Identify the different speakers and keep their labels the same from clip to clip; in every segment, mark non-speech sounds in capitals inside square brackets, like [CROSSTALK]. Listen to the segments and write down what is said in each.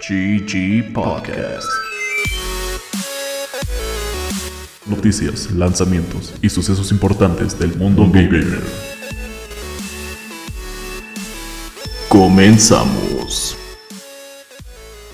Speaker 1: GG Podcast. Noticias, lanzamientos y sucesos importantes del mundo gamer. Comenzamos.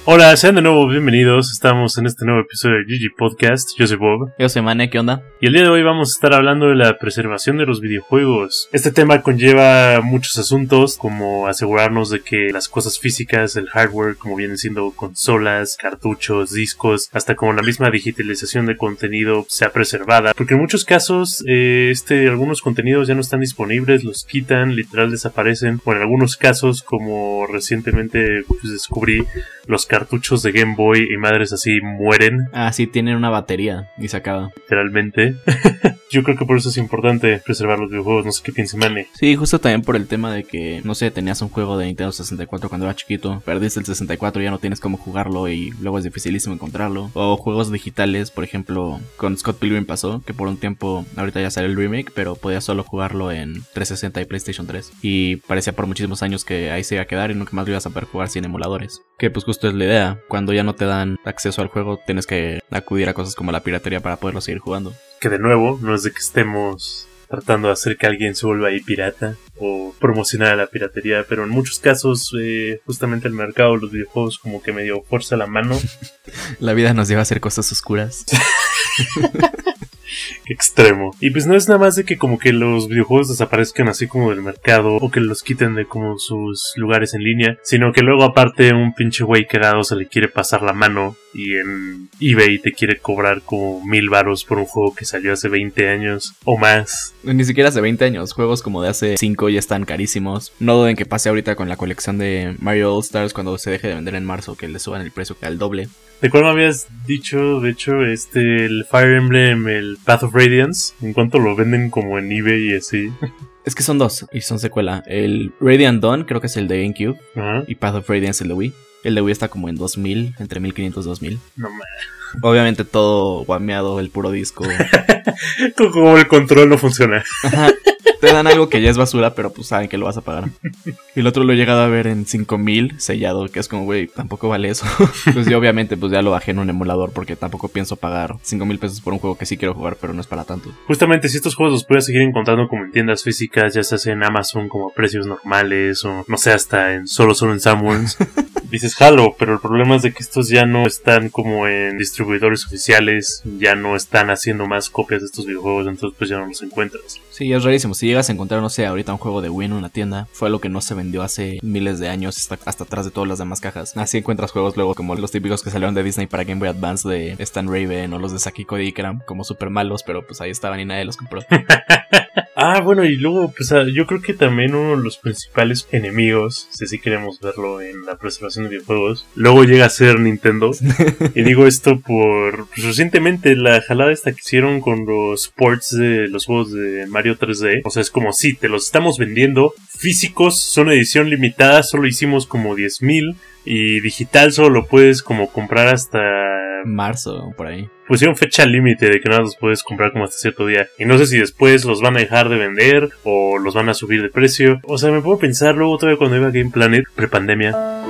Speaker 2: Hola, sean de nuevo bienvenidos. Estamos en este nuevo episodio de GG Podcast. Yo soy Bob.
Speaker 3: Yo soy Mane, ¿qué onda?
Speaker 2: Y el día de hoy vamos a estar hablando de la preservación de los videojuegos. Este tema conlleva muchos asuntos, como asegurarnos de que las cosas físicas, el hardware, como vienen siendo consolas, cartuchos, discos, hasta como la misma digitalización de contenido sea preservada. Porque en muchos casos, eh, este, algunos contenidos ya no están disponibles, los quitan, literal desaparecen. O en algunos casos, como recientemente pues, descubrí, los cartuchos de Game Boy y madres así mueren.
Speaker 3: Ah, sí, tienen una batería y se acaba.
Speaker 2: Literalmente. [LAUGHS] Yo creo que por eso es importante preservar los videojuegos. No sé qué piense Mane.
Speaker 3: Sí, justo también por el tema de que, no sé, tenías un juego de Nintendo 64 cuando era chiquito, perdiste el 64 y ya no tienes cómo jugarlo y luego es dificilísimo encontrarlo. O juegos digitales, por ejemplo, con Scott Pilgrim pasó, que por un tiempo, ahorita ya sale el remake, pero podías solo jugarlo en 360 y PlayStation 3. Y parecía por muchísimos años que ahí se iba a quedar y nunca más lo ibas a poder jugar sin emuladores. Que pues justo es la idea. Cuando ya no te dan acceso al juego, tienes que acudir a cosas como la piratería para poderlo seguir jugando.
Speaker 2: Que de nuevo, no es de que estemos tratando de hacer que alguien se vuelva ahí pirata o promocionar a la piratería, pero en muchos casos eh, justamente el mercado de los videojuegos como que medio fuerza la mano. [LAUGHS]
Speaker 3: la vida nos lleva a hacer cosas oscuras. [LAUGHS]
Speaker 2: Extremo. Y pues no es nada más de que como que los videojuegos desaparezcan así como del mercado o que los quiten de como sus lugares en línea, sino que luego aparte un pinche güey quedado se le quiere pasar la mano y en eBay te quiere cobrar como mil varos por un juego que salió hace 20 años o más.
Speaker 3: Ni siquiera hace 20 años, juegos como de hace 5 ya están carísimos. No duden que pase ahorita con la colección de Mario All Stars cuando se deje de vender en marzo, que le suban el precio al doble.
Speaker 2: ¿De cuál me habías dicho, de hecho, este, el Fire Emblem, el Path of Radiance? ¿En cuanto lo venden como en eBay y así?
Speaker 3: Es que son dos y son secuela. El Radiant Dawn creo que es el de GameCube y Path of Radiance el de Wii. El de Wii está como en 2000, entre 1500 y 2000.
Speaker 2: No mames.
Speaker 3: Obviamente todo guameado, el puro disco. [LAUGHS]
Speaker 2: como el control no funciona.
Speaker 3: Te dan algo que ya es basura, pero pues saben que lo vas a pagar. Y el otro lo he llegado a ver en 5000 sellado, que es como, güey, tampoco vale eso. [LAUGHS] pues yo obviamente pues ya lo bajé en un emulador porque tampoco pienso pagar 5000 pesos por un juego que sí quiero jugar, pero no es para tanto.
Speaker 2: Justamente si estos juegos los puedes seguir encontrando como en tiendas físicas, ya sea en Amazon como a precios normales o no sé, hasta en solo solo en Samuels. [LAUGHS] dices jalo, pero el problema es de que estos ya no están como en distribuidores oficiales, ya no están haciendo más copias de estos videojuegos, entonces pues ya no los encuentras.
Speaker 3: Sí, es rarísimo. Si llegas a encontrar, no sé, ahorita un juego de Wii en una tienda, fue lo que no se vendió hace miles de años, hasta, hasta atrás de todas las demás cajas. Así encuentras juegos luego como los típicos que salieron de Disney para Game Boy Advance de Stan Raven o los de Saki Cody que eran como súper malos, pero pues ahí estaban y nadie los compró. [LAUGHS]
Speaker 2: Ah, bueno, y luego, pues yo creo que también uno de los principales enemigos, si así queremos verlo en la preservación de videojuegos, luego llega a ser Nintendo. [LAUGHS] y digo esto por pues, recientemente la jalada esta que hicieron con los ports de los juegos de Mario 3D. O sea, es como si te los estamos vendiendo físicos, son edición limitada, solo hicimos como 10.000 y digital solo lo puedes como comprar hasta
Speaker 3: marzo, por ahí.
Speaker 2: Pusieron fecha límite de que nada los puedes comprar como hasta cierto día. Y no sé si después los van a dejar de vender o los van a subir de precio. O sea, me puedo pensar luego todavía cuando iba a Game Planet, prepandemia.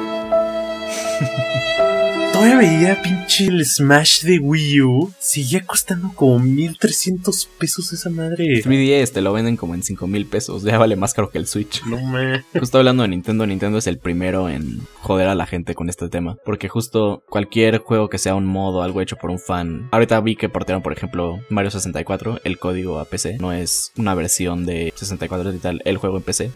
Speaker 2: Todavía veía pinche el Smash de Wii U. Seguía costando como 1300 pesos esa madre.
Speaker 3: 3DS te lo venden como en 5000 pesos. Ya vale más caro que el Switch.
Speaker 2: No me.
Speaker 3: Justo hablando de Nintendo, Nintendo es el primero en joder a la gente con este tema. Porque justo cualquier juego que sea un modo, algo hecho por un fan. Ahorita vi que portearon, por ejemplo, Mario 64, el código a PC. No es una versión de 64 y tal, el juego en PC.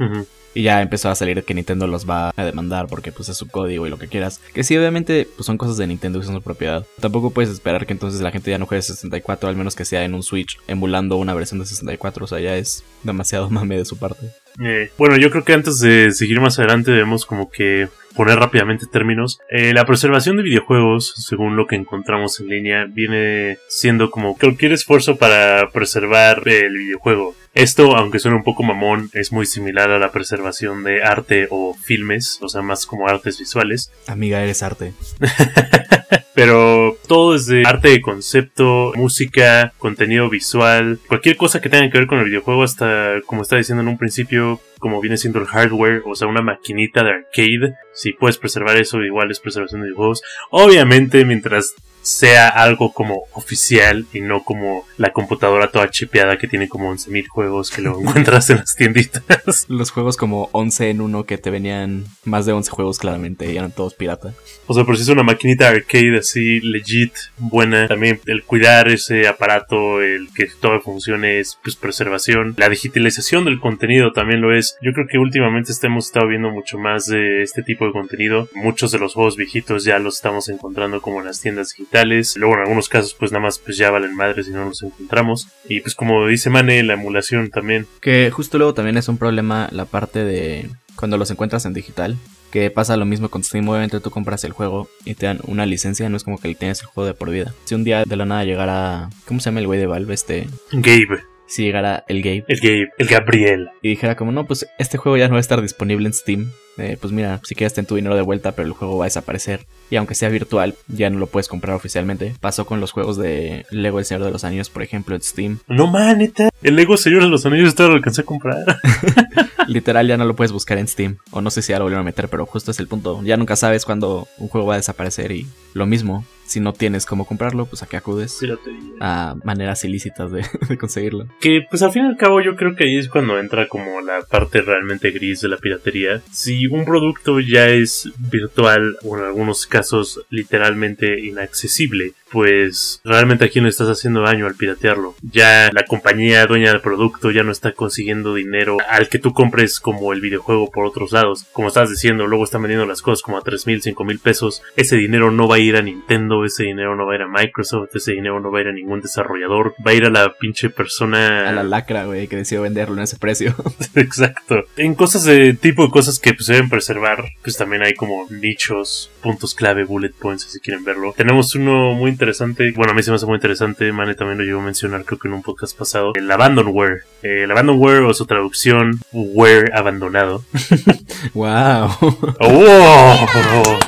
Speaker 3: Y ya empezó a salir que Nintendo los va a demandar porque pues es su código y lo que quieras. Que sí, obviamente pues son cosas de Nintendo que son su propiedad. Tampoco puedes esperar que entonces la gente ya no juegue 64, al menos que sea en un Switch emulando una versión de 64. O sea, ya es demasiado [LAUGHS] mame de su parte.
Speaker 2: Eh, bueno, yo creo que antes de seguir más adelante debemos como que poner rápidamente términos. Eh, la preservación de videojuegos, según lo que encontramos en línea, viene siendo como cualquier esfuerzo para preservar el videojuego. Esto, aunque suene un poco mamón, es muy similar a la preservación de arte o filmes, o sea, más como artes visuales.
Speaker 3: Amiga, eres arte. [LAUGHS]
Speaker 2: Pero todo desde arte de concepto, música, contenido visual, cualquier cosa que tenga que ver con el videojuego, hasta como estaba diciendo en un principio, como viene siendo el hardware, o sea, una maquinita de arcade. Si puedes preservar eso, igual es preservación de videojuegos. Obviamente, mientras sea algo como oficial y no como la computadora toda chipeada que tiene como 11.000 juegos que lo [LAUGHS] encuentras en las tienditas.
Speaker 3: Los juegos como 11 en uno que te venían más de 11 juegos claramente y eran todos pirata.
Speaker 2: O sea, por si es una maquinita arcade así legit, buena. También el cuidar ese aparato, el que todo funcione es pues preservación. La digitalización del contenido también lo es. Yo creo que últimamente hemos estado viendo mucho más de este tipo de contenido. Muchos de los juegos viejitos ya los estamos encontrando como en las tiendas digitales Luego en algunos casos pues nada más pues ya valen madres si no los encontramos. Y pues como dice Mane, la emulación también.
Speaker 3: Que justo luego también es un problema la parte de cuando los encuentras en digital. Que pasa lo mismo con Steam, obviamente tú compras el juego y te dan una licencia, no es como que tienes el juego de por vida. Si un día de la nada llegara, ¿cómo se llama el güey de Valve? Este...
Speaker 2: Gabe
Speaker 3: si llegara el Gabe.
Speaker 2: El Gabe, el Gabriel.
Speaker 3: Y dijera como, no, pues este juego ya no va a estar disponible en Steam. Eh, pues mira, si quieres ten tu dinero de vuelta, pero el juego va a desaparecer. Y aunque sea virtual, ya no lo puedes comprar oficialmente. Pasó con los juegos de Lego El Señor de los Anillos, por ejemplo, en Steam.
Speaker 2: No manita. El Lego Señor de los Anillos esto lo alcancé a comprar. [LAUGHS] [LAUGHS]
Speaker 3: Literal ya no lo puedes buscar en Steam. O no sé si ya lo volvieron a meter, pero justo es el punto. Ya nunca sabes cuándo un juego va a desaparecer y lo mismo si no tienes cómo comprarlo, pues a qué acudes a maneras ilícitas [LAUGHS] de, conseguirlo.
Speaker 2: Que pues al fin y al cabo yo creo que ahí es cuando entra como la parte realmente gris de la piratería. Si un producto ya es virtual o en algunos casos literalmente inaccesible, pues realmente a quién le estás haciendo daño al piratearlo. Ya la compañía dueña del producto ya no está consiguiendo dinero al que tú compres como el videojuego por otros lados. Como estás diciendo, luego están vendiendo las cosas como a 3 mil, 5 mil pesos. Ese dinero no va a ir a Nintendo, ese dinero no va a ir a Microsoft, ese dinero no va a ir a ningún desarrollador. Va a ir a la pinche persona...
Speaker 3: A la lacra, güey, que decidió venderlo en ese precio. [LAUGHS] [LAUGHS]
Speaker 2: Exacto. En cosas de tipo de cosas que pues, se deben preservar, pues también hay como nichos, puntos clave, bullet points, si quieren verlo. Tenemos uno muy interesante, bueno, a mí se me hace muy interesante, Mane también lo llegó a mencionar creo que en un podcast pasado, el Abandonware. Eh, el Abandonware o su traducción, Ware abandonado. [LAUGHS]
Speaker 3: wow. [LAUGHS]
Speaker 2: ¡Oh!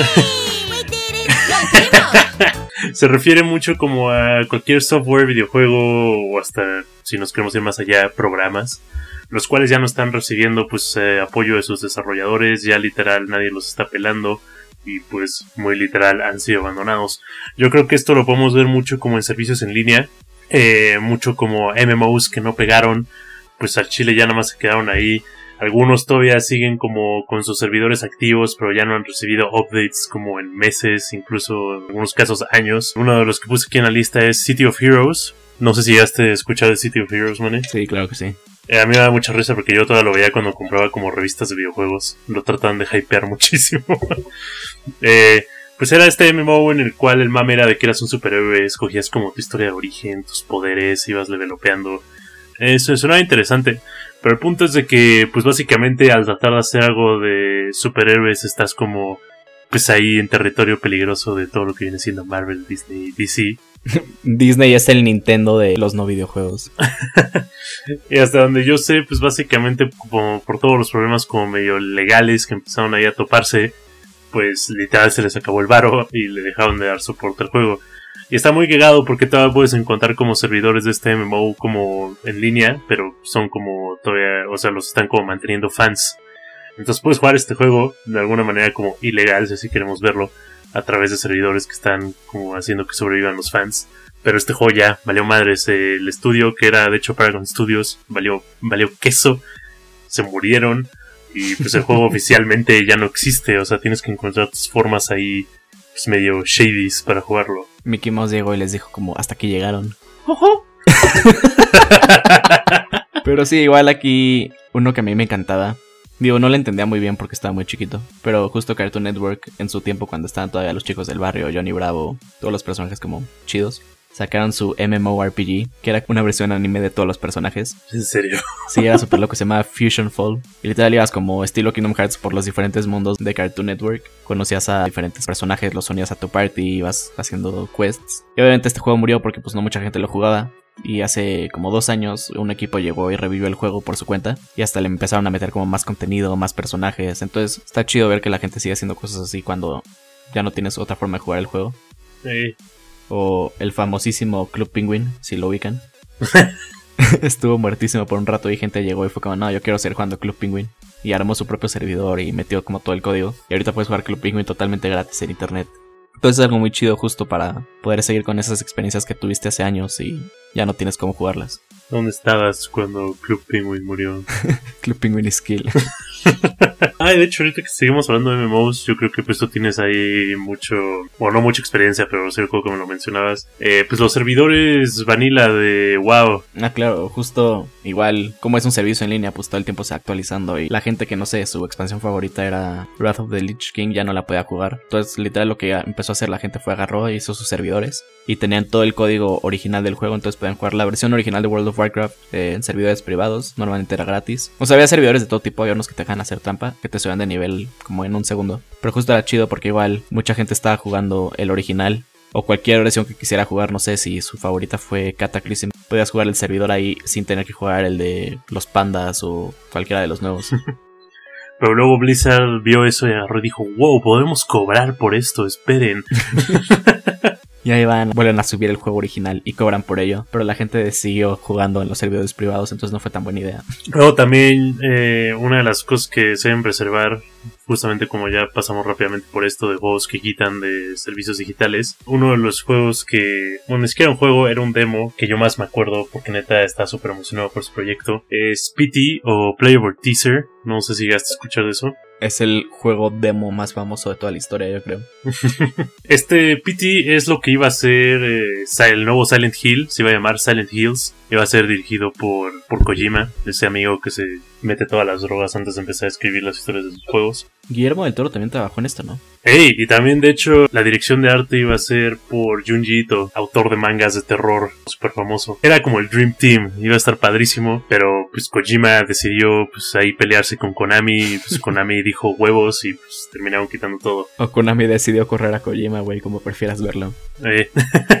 Speaker 2: [LAUGHS] Se refiere mucho como a cualquier software, videojuego o hasta, si nos queremos ir más allá, programas los cuales ya no están recibiendo pues eh, apoyo de sus desarrolladores, ya literal nadie los está pelando y pues muy literal han sido abandonados. Yo creo que esto lo podemos ver mucho como en servicios en línea, eh, mucho como MMOs que no pegaron, pues al Chile ya nada más se quedaron ahí. Algunos todavía siguen como con sus servidores activos, pero ya no han recibido updates como en meses, incluso en algunos casos años. Uno de los que puse aquí en la lista es City of Heroes. No sé si ya te escuchado de City of Heroes, man.
Speaker 3: Sí, claro que sí.
Speaker 2: Eh, a mí me da mucha risa porque yo todavía lo veía cuando compraba como revistas de videojuegos. Lo trataban de hypear [LAUGHS] muchísimo. eh, pues era este MMO en el cual el mame era de que eras un superhéroe, escogías como tu historia de origen, tus poderes, ibas levelopeando. Eso suena interesante. Pero el punto es de que, pues básicamente al tratar de hacer algo de superhéroes estás como, pues ahí en territorio peligroso de todo lo que viene siendo Marvel, Disney, DC. [LAUGHS]
Speaker 3: Disney es el Nintendo de los no videojuegos. [LAUGHS]
Speaker 2: y hasta donde yo sé, pues básicamente como por todos los problemas como medio legales que empezaron ahí a toparse, pues literal se les acabó el varo y le dejaron de dar soporte al juego. Y está muy llegado porque todavía puedes encontrar como servidores de este MMO como en línea, pero son como todavía, o sea, los están como manteniendo fans. Entonces puedes jugar este juego de alguna manera como ilegal, si así queremos verlo a través de servidores que están como haciendo que sobrevivan los fans. Pero este juego ya valió madres. El estudio que era de hecho Paragon Studios valió, valió queso. Se murieron. Y pues el juego [LAUGHS] oficialmente ya no existe. O sea, tienes que encontrar tus formas ahí pues medio shadies para jugarlo.
Speaker 3: Mickey Mouse llegó y les dijo como hasta aquí llegaron. [LAUGHS] Pero sí, igual aquí uno que a mí me encantaba Digo, no le entendía muy bien porque estaba muy chiquito. Pero justo Cartoon Network, en su tiempo, cuando estaban todavía los chicos del barrio, Johnny Bravo, todos los personajes como chidos, sacaron su MMORPG, que era una versión anime de todos los personajes.
Speaker 2: ¿En serio?
Speaker 3: Sí, era súper loco, se llamaba Fusion Fall. Y literal ibas como estilo Kingdom Hearts por los diferentes mundos de Cartoon Network. Conocías a diferentes personajes, los unías a tu party, ibas haciendo quests. Y obviamente este juego murió porque pues no mucha gente lo jugaba. Y hace como dos años un equipo llegó y revivió el juego por su cuenta. Y hasta le empezaron a meter como más contenido, más personajes. Entonces está chido ver que la gente sigue haciendo cosas así cuando ya no tienes otra forma de jugar el juego.
Speaker 2: Sí.
Speaker 3: O el famosísimo Club Penguin, si lo ubican. [LAUGHS] [LAUGHS] Estuvo muertísimo por un rato y gente llegó y fue como, no, yo quiero seguir jugando Club Penguin. Y armó su propio servidor y metió como todo el código. Y ahorita puedes jugar Club Penguin totalmente gratis en internet. Entonces es algo muy chido justo para poder seguir con esas experiencias que tuviste hace años y ya no tienes cómo jugarlas.
Speaker 2: ¿Dónde estabas cuando Club Penguin murió? [LAUGHS]
Speaker 3: Club Penguin Skill. [LAUGHS] [LAUGHS]
Speaker 2: ah, de hecho, ahorita que seguimos hablando de MMOs, yo creo que pues tú tienes ahí mucho, o no mucha experiencia, pero que me lo mencionabas. Eh, pues los servidores vanilla de WoW.
Speaker 3: Ah, claro, justo igual, como es un servicio en línea, pues todo el tiempo se actualizando y la gente que no sé, su expansión favorita era Wrath of the Lich King, ya no la podía jugar. Entonces, literal, lo que empezó a hacer la gente fue agarró e hizo sus servidores y tenían todo el código original del juego, entonces pueden jugar la versión original de World of Warcraft eh, en servidores privados, normalmente era gratis. O sea, había servidores de todo tipo, había unos que te dejan hacer que te suban de nivel como en un segundo. Pero justo era chido porque igual mucha gente estaba jugando el original. O cualquier versión que quisiera jugar, no sé si su favorita fue Cataclysm. Podías jugar el servidor ahí sin tener que jugar el de los pandas o cualquiera de los nuevos. [LAUGHS] [LAUGHS]
Speaker 2: Pero luego Blizzard vio eso y agarró y dijo, wow, podemos cobrar por esto, esperen. [LAUGHS]
Speaker 3: Y ahí van, vuelven a subir el juego original y cobran por ello. Pero la gente siguió jugando en los servidores privados, entonces no fue tan buena idea.
Speaker 2: Luego también eh, una de las cosas que se deben preservar, justamente como ya pasamos rápidamente por esto de juegos que quitan de servicios digitales, uno de los juegos que, bueno, ni siquiera un juego, era un demo que yo más me acuerdo porque neta está súper emocionado por su proyecto, es PT o Playable Teaser. No sé si llegaste a escuchar de eso.
Speaker 3: Es el juego demo más famoso de toda la historia, yo creo. [LAUGHS]
Speaker 2: este PT es lo que iba a ser eh, el nuevo Silent Hill, se iba a llamar Silent Hills. Iba a ser dirigido por, por Kojima, ese amigo que se mete todas las drogas antes de empezar a escribir las historias de sus juegos.
Speaker 3: Guillermo del Toro también trabajó en esto, ¿no?
Speaker 2: Ey, y también de hecho la dirección de arte iba a ser por Junji Ito, autor de mangas de terror súper famoso. Era como el Dream Team, iba a estar padrísimo, pero pues Kojima decidió pues ahí pelearse con Konami, y pues Konami [LAUGHS] dijo huevos y pues terminaron quitando todo.
Speaker 3: O Konami decidió correr a Kojima, güey, como prefieras verlo.
Speaker 2: Eh. [LAUGHS]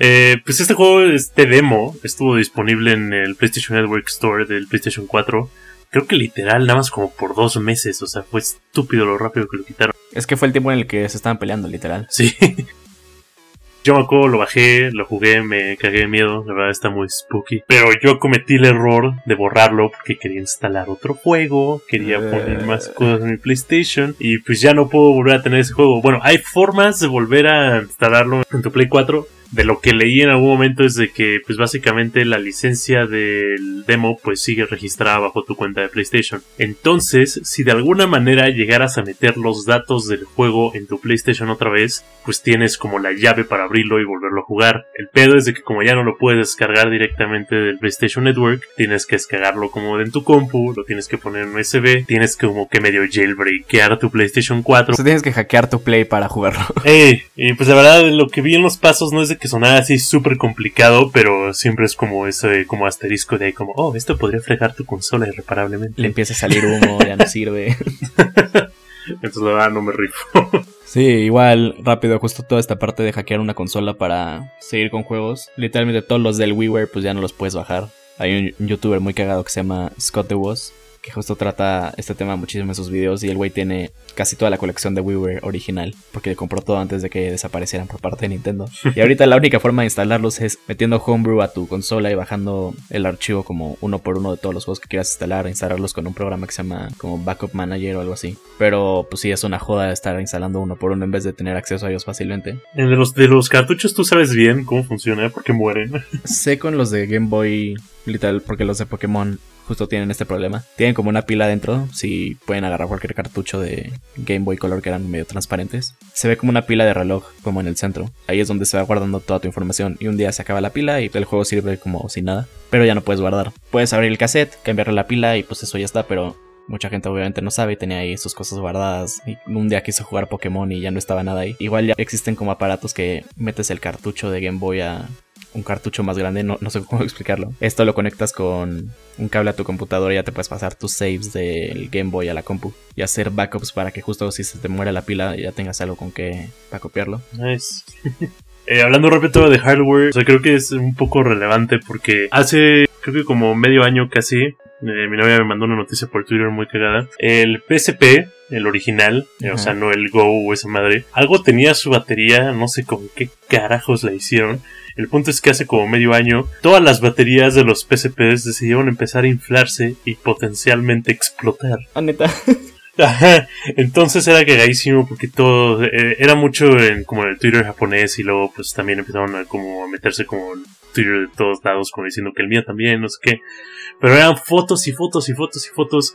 Speaker 2: eh, pues este juego, este demo, estuvo disponible en el PlayStation Network Store del PlayStation 4 creo que literal nada más como por dos meses, o sea, fue estúpido lo rápido que lo quitaron.
Speaker 3: Es que fue el tiempo en el que se estaban peleando, literal.
Speaker 2: Sí. [LAUGHS] Yo me acuerdo, lo bajé, lo jugué, me cagué de miedo, la verdad está muy spooky. Pero yo cometí el error de borrarlo porque quería instalar otro juego, quería poner más cosas en mi PlayStation y pues ya no puedo volver a tener ese juego. Bueno, hay formas de volver a instalarlo en tu Play 4, de lo que leí en algún momento es de que pues básicamente la licencia del demo pues sigue registrada bajo tu cuenta de PlayStation. Entonces, si de alguna manera llegaras a meter los datos del juego en tu PlayStation otra vez, pues tienes como la llave para abrirlo y volverlo a jugar. El pedo es de que como ya no lo puedes descargar directamente del PlayStation Network, tienes que descargarlo como en tu compu, lo tienes que poner en USB, tienes que como que medio jailbreakear tu PlayStation 4.
Speaker 3: O sea, tienes que hackear tu Play para jugarlo.
Speaker 2: Eh, y pues la verdad lo que vi en los pasos no es de que sonara así súper complicado, pero siempre es como ese como asterisco de ahí como, oh, esto podría fregar tu consola irreparablemente.
Speaker 3: Le empieza a salir humo, ya no sirve. [LAUGHS]
Speaker 2: Entonces la verdad no me rifo.
Speaker 3: Sí, igual, rápido, justo toda esta parte de hackear una consola para seguir con juegos. Literalmente todos los del WiiWare pues ya no los puedes bajar. Hay un youtuber muy cagado que se llama Scott The Was que justo trata este tema muchísimo en sus videos y el güey tiene casi toda la colección de WiiWare original porque compró todo antes de que desaparecieran por parte de Nintendo. Y ahorita la única forma de instalarlos es metiendo Homebrew a tu consola y bajando el archivo como uno por uno de todos los juegos que quieras instalar, instalarlos con un programa que se llama como Backup Manager o algo así. Pero pues sí es una joda estar instalando uno por uno en vez de tener acceso a ellos fácilmente.
Speaker 2: De los, de los cartuchos tú sabes bien cómo funciona porque mueren.
Speaker 3: sé con los de Game Boy literal porque los de Pokémon justo tienen este problema. Tienen como una pila dentro, si pueden agarrar cualquier cartucho de Game Boy Color que eran medio transparentes. Se ve como una pila de reloj, como en el centro. Ahí es donde se va guardando toda tu información y un día se acaba la pila y el juego sirve como sin nada. Pero ya no puedes guardar. Puedes abrir el cassette, cambiarle la pila y pues eso ya está, pero Mucha gente obviamente no sabe y tenía ahí sus cosas guardadas. Y un día quiso jugar Pokémon y ya no estaba nada ahí. Igual ya existen como aparatos que metes el cartucho de Game Boy a, un cartucho más grande, no, no, sé cómo [LAUGHS] explicarlo. Esto lo conectas con un cable a tu computadora y ya te puedes pasar tus saves del Game Boy a la compu y hacer backups para que justo si se te muere la pila ya tengas algo con que para copiarlo.
Speaker 2: Nice. [LAUGHS] Eh, hablando rápido de hardware, o sea, creo que es un poco relevante porque hace, creo que como medio año casi, eh, mi novia me mandó una noticia por Twitter muy cagada. El PSP, el original, eh, o sea, no el Go o esa madre, algo tenía su batería, no sé con qué carajos la hicieron. El punto es que hace como medio año, todas las baterías de los PSPs decidieron empezar a inflarse y potencialmente explotar.
Speaker 3: Ah, neta. [LAUGHS]
Speaker 2: Ajá, entonces era cagadísimo porque todo eh, era mucho en como en el Twitter japonés y luego pues también empezaron a como a meterse como en Twitter de todos lados como diciendo que el mío también, no sé qué. Pero eran fotos y fotos y fotos y fotos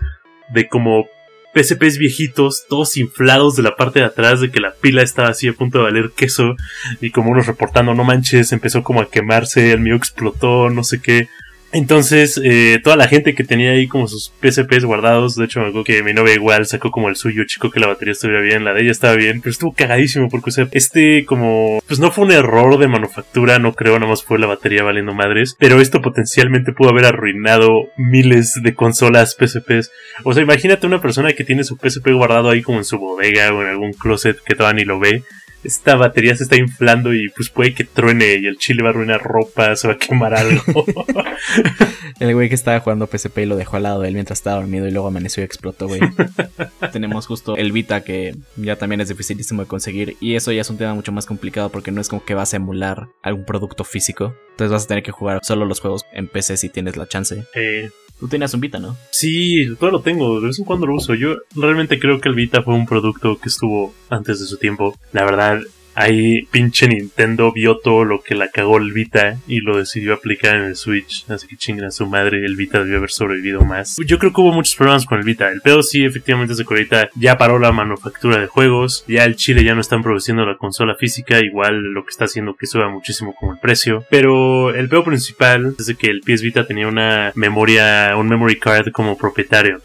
Speaker 2: de como PSPs viejitos, todos inflados de la parte de atrás, de que la pila estaba así a punto de valer queso, y como unos reportando, no manches, empezó como a quemarse, el mío explotó, no sé qué. Entonces, eh, toda la gente que tenía ahí como sus PSPs guardados, de hecho me acuerdo que mi novia igual sacó como el suyo, chico que la batería estuviera bien, la de ella estaba bien, pero estuvo cagadísimo porque, o sea, este como, pues no fue un error de manufactura, no creo, nada más fue la batería valiendo madres, pero esto potencialmente pudo haber arruinado miles de consolas PSPs. O sea, imagínate una persona que tiene su PSP guardado ahí como en su bodega o en algún closet que todavía ni lo ve. Esta batería se está inflando y pues puede que truene y el chile va a arruinar ropa, se va a quemar algo. [LAUGHS]
Speaker 3: El güey que estaba jugando PSP y lo dejó al lado de él mientras estaba dormido y luego amaneció y explotó, güey. [LAUGHS] Tenemos justo el Vita que ya también es dificilísimo de conseguir y eso ya es un tema mucho más complicado porque no es como que vas a emular algún producto físico. Entonces vas a tener que jugar solo los juegos en PC si tienes la chance.
Speaker 2: Eh,
Speaker 3: Tú tenías un Vita, ¿no?
Speaker 2: sí, todo lo tengo, de vez en cuando lo uso. Yo realmente creo que el Vita fue un producto que estuvo antes de su tiempo. La verdad, ahí pinche Nintendo vio todo lo que la cagó el Vita y lo decidió aplicar en el Switch. Así que chingan a su madre, el Vita debió haber sobrevivido más. Yo creo que hubo muchos problemas con el Vita. El pedo sí, efectivamente, es de ahorita ya paró la manufactura de juegos. Ya el Chile ya no están produciendo la consola física. Igual lo que está haciendo que suba muchísimo como el precio. Pero el pedo principal es que el PS Vita tenía una memoria, un memory card como propietario.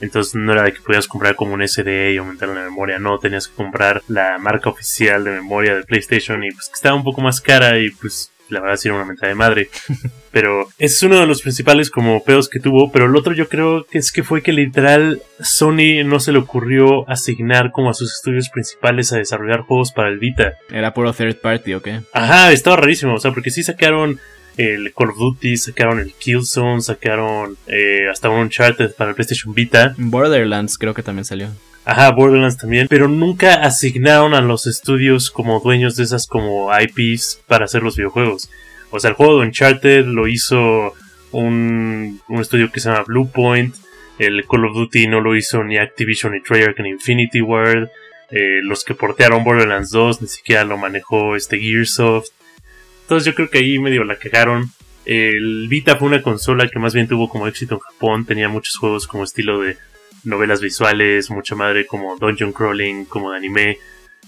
Speaker 2: Entonces no era de que podías comprar como un SD y aumentar la memoria, no, tenías que comprar la marca oficial de memoria de PlayStation y pues que estaba un poco más cara y pues la verdad sí era una mentada de madre. [LAUGHS] Pero ese es uno de los principales como pedos que tuvo, pero el otro yo creo que es que fue que literal Sony no se le ocurrió asignar como a sus estudios principales a desarrollar juegos para el Vita.
Speaker 3: ¿Era puro third party o qué?
Speaker 2: Ajá, estaba rarísimo, o sea, porque sí sacaron el Call of Duty, sacaron el Killzone, sacaron eh, hasta un Uncharted para el PlayStation Vita.
Speaker 3: Borderlands creo que también salió.
Speaker 2: Ajá, Borderlands también, pero nunca asignaron a los estudios como dueños de esas como IPs para hacer los videojuegos. O sea, el juego de Uncharted lo hizo un, un estudio que se llama Bluepoint. El Call of Duty no lo hizo ni Activision ni Treyarch ni Infinity Ward. Eh, los que portearon Borderlands 2 ni siquiera lo manejó este Gearsoft. Entonces yo creo que ahí medio la cagaron. El Vita fue una consola que más bien tuvo como éxito en Japón. Tenía muchos juegos como estilo de novelas visuales, mucha madre como dungeon crawling, como de anime.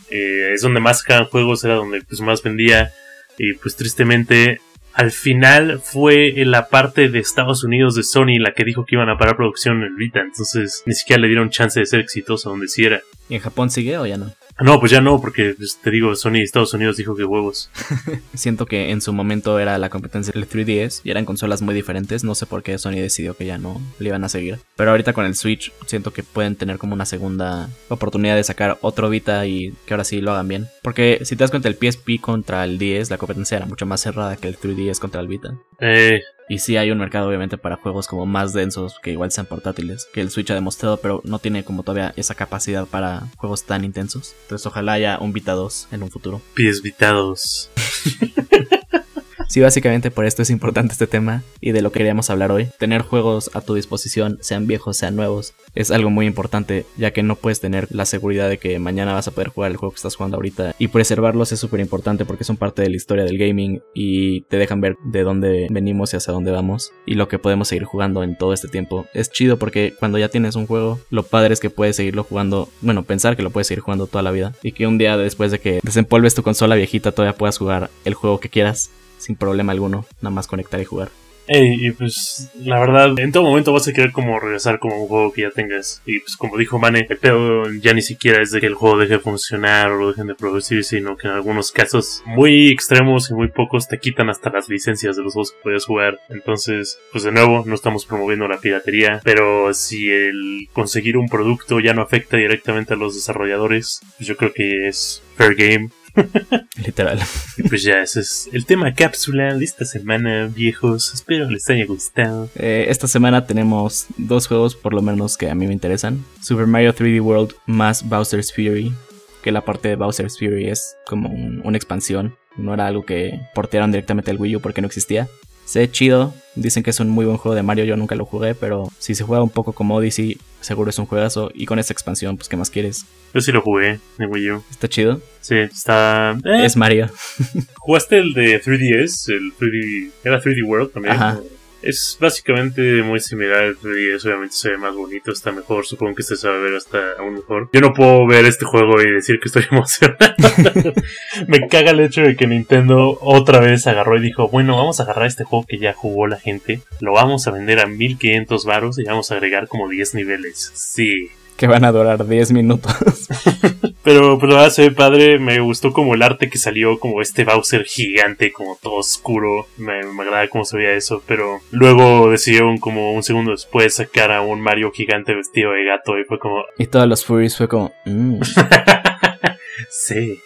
Speaker 2: Eh, es donde más sacaban juegos, era donde pues más vendía. Y pues tristemente, al final fue en la parte de Estados Unidos de Sony la que dijo que iban a parar producción en el Vita. Entonces ni siquiera le dieron chance de ser exitoso donde sí era.
Speaker 3: ¿Y en Japón sigue o ya no?
Speaker 2: No, pues ya no, porque pues, te digo, Sony de Estados Unidos dijo que huevos. [LAUGHS]
Speaker 3: Siento que en su momento era la competencia del 3DS y eran consolas muy diferentes. No sé por qué Sony decidió que ya no le iban a seguir. Pero ahorita con el Switch siento que pueden tener como una segunda oportunidad de sacar otro Vita y que ahora sí lo hagan bien. Porque si te das cuenta, el PSP contra el 10, la competencia era mucho más cerrada que el 3DS contra el Vita.
Speaker 2: Eh,
Speaker 3: Y sí hay un mercado obviamente para juegos como más densos que igual sean portátiles, que el Switch ha demostrado, pero no tiene como todavía esa capacidad para juegos tan intensos. Entonces ojalá haya un Vita 2 en un futuro.
Speaker 2: pies vitados. [LAUGHS]
Speaker 3: Sí, básicamente por esto es importante este tema y de lo que queríamos hablar hoy. Tener juegos a tu disposición, sean viejos, sean nuevos, es algo muy importante, ya que no puedes tener la seguridad de que mañana vas a poder jugar el juego que estás jugando ahorita. Y preservarlos es súper importante porque son parte de la historia del gaming y te dejan ver de dónde venimos y hacia dónde vamos y lo que podemos seguir jugando en todo este tiempo. Es chido porque cuando ya tienes un juego, lo padre es que puedes seguirlo jugando, bueno, pensar que lo puedes seguir jugando toda la vida y que un día después de que desempolves tu consola viejita todavía puedas jugar el juego que quieras sin problema alguno, nada más conectar y jugar.
Speaker 2: Ey, y pues la verdad, en todo momento vas a querer como regresar como un juego que ya tengas. Y pues como dijo Mane, el pedo ya ni siquiera es de que el juego deje de funcionar o lo dejen de producir, sino que en algunos casos muy extremos y muy pocos te quitan hasta las licencias de los juegos que puedes jugar. Entonces, pues de nuevo, no estamos promoviendo la piratería, pero si el conseguir un producto ya no afecta directamente a los desarrolladores, pues yo creo que es fair game. [LAUGHS]
Speaker 3: Literal.
Speaker 2: Y pues ya, ese es el tema cápsula de esta semana, viejos. Espero les haya gustado.
Speaker 3: Eh, esta semana tenemos dos juegos por lo menos que a mí me interesan. Super Mario 3D World más Bowser's Fury. Que la parte de Bowser's Fury es como un- una expansión. No era algo que portearon directamente al Wii U porque no existía. Se ve chido. Dicen que es un muy buen juego de Mario. Yo nunca lo jugué, pero si se juega un poco como Odyssey, seguro es un juegazo. Y con esta expansión, pues, ¿qué más quieres?
Speaker 2: Yo sí lo jugué en Wii U.
Speaker 3: Está chido.
Speaker 2: Sí, está. eh,
Speaker 3: Es Mario.
Speaker 2: ¿Jugaste el de 3DS? El 3D. ¿Era 3D World también?
Speaker 3: Ajá.
Speaker 2: Es básicamente muy similar al 3DS, obviamente se ve más bonito, está mejor, supongo que este se va ver hasta aún mejor. Yo no puedo ver este juego y decir que estoy [LAUGHS] emocionado. Me caga el hecho de que Nintendo otra vez agarró y dijo, bueno, vamos a agarrar este juego que ya jugó la gente, lo vamos a vender a 1500 varos y vamos a agregar como 10 niveles. Sí.
Speaker 3: Que van a durar 10 minutos. [LAUGHS]
Speaker 2: Pero, pero verdad se ve padre, me gustó como el arte que salió, como este Bowser gigante, como todo oscuro, me, me agrada cómo se veía eso, pero luego decidieron como un segundo después sacar a un Mario gigante vestido de gato y fue como,
Speaker 3: y todos los Furies fue como... "Mm". [LAUGHS]
Speaker 2: sí,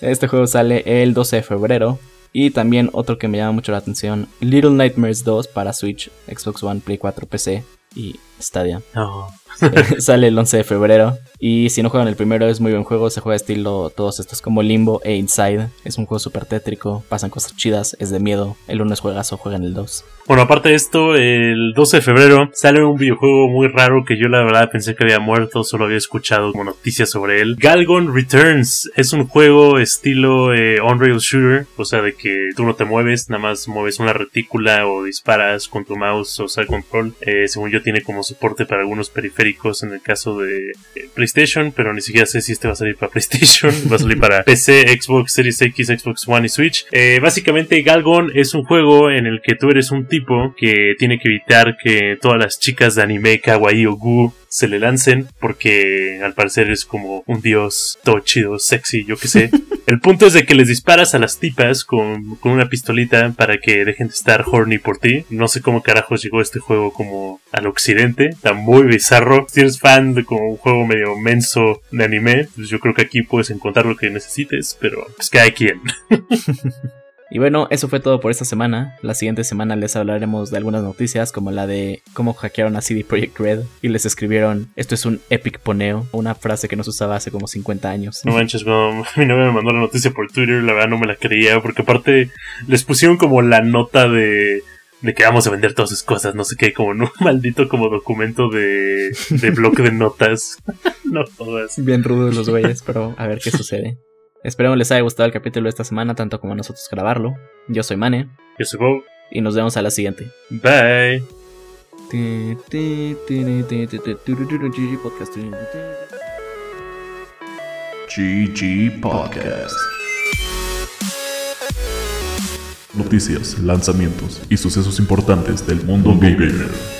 Speaker 3: Este juego sale el 12 de febrero. Y también otro que me llama mucho la atención, Little Nightmares 2 para Switch, Xbox One, Play 4, PC y Stadia.
Speaker 2: no.
Speaker 3: Eh, [LAUGHS] sale el 11 de febrero. Y si no juegan el primero, es muy buen juego. Se juega estilo todos estos como Limbo e Inside. Es un juego súper tétrico, pasan cosas chidas, es de miedo. El 1 es juegazo, juegan el 2.
Speaker 2: Bueno, aparte de esto, el 12 de febrero sale un videojuego muy raro que yo la verdad pensé que había muerto, solo había escuchado como noticias sobre él. Galgon Returns es un juego estilo eh, on-rail shooter, o sea, de que tú no te mueves, nada más mueves una retícula o disparas con tu mouse o sea, control. Eh, según yo tiene como soporte para algunos periféricos en el caso de eh, PlayStation, pero ni siquiera sé si este va a salir para [LAUGHS] PlayStation, va a salir para [LAUGHS] PC, Xbox Series X, Xbox One y Switch. Eh, básicamente Galgon es un juego en el que tú eres un tipo que tiene que evitar que todas las chicas de anime kawaii o gu se le lancen porque al parecer es como un dios todo chido, sexy, yo qué sé. [LAUGHS] El punto es de que les disparas a las tipas con, con una pistolita para que dejen de estar horny por ti. No sé cómo carajos llegó este juego como al occidente. Está muy bizarro. Si eres fan de como un juego medio menso de anime, pues yo creo que aquí puedes encontrar lo que necesites, pero pues cada quien. [LAUGHS]
Speaker 3: Y bueno, eso fue todo por esta semana. La siguiente semana les hablaremos de algunas noticias, como la de cómo hackearon a CD Projekt Red y les escribieron: Esto es un epic poneo, una frase que no se usaba hace como 50 años.
Speaker 2: No manches, cuando [LAUGHS] mi novia me mandó la noticia por Twitter, la verdad no me la creía, porque aparte les pusieron como la nota de, de que vamos a vender todas sus cosas, no sé qué, como en un [LAUGHS] maldito como documento de, de bloque de notas. [LAUGHS] no jodas.
Speaker 3: Bien rudos los güeyes, pero a ver qué sucede. Esperemos les haya gustado el capítulo de esta semana, tanto como a nosotros grabarlo. Yo soy Mane
Speaker 2: Yo soy Bob.
Speaker 3: y nos vemos a la siguiente.
Speaker 2: Bye.
Speaker 3: Podcast.
Speaker 1: GG Podcast. Noticias, lanzamientos y sucesos importantes del mundo gamer.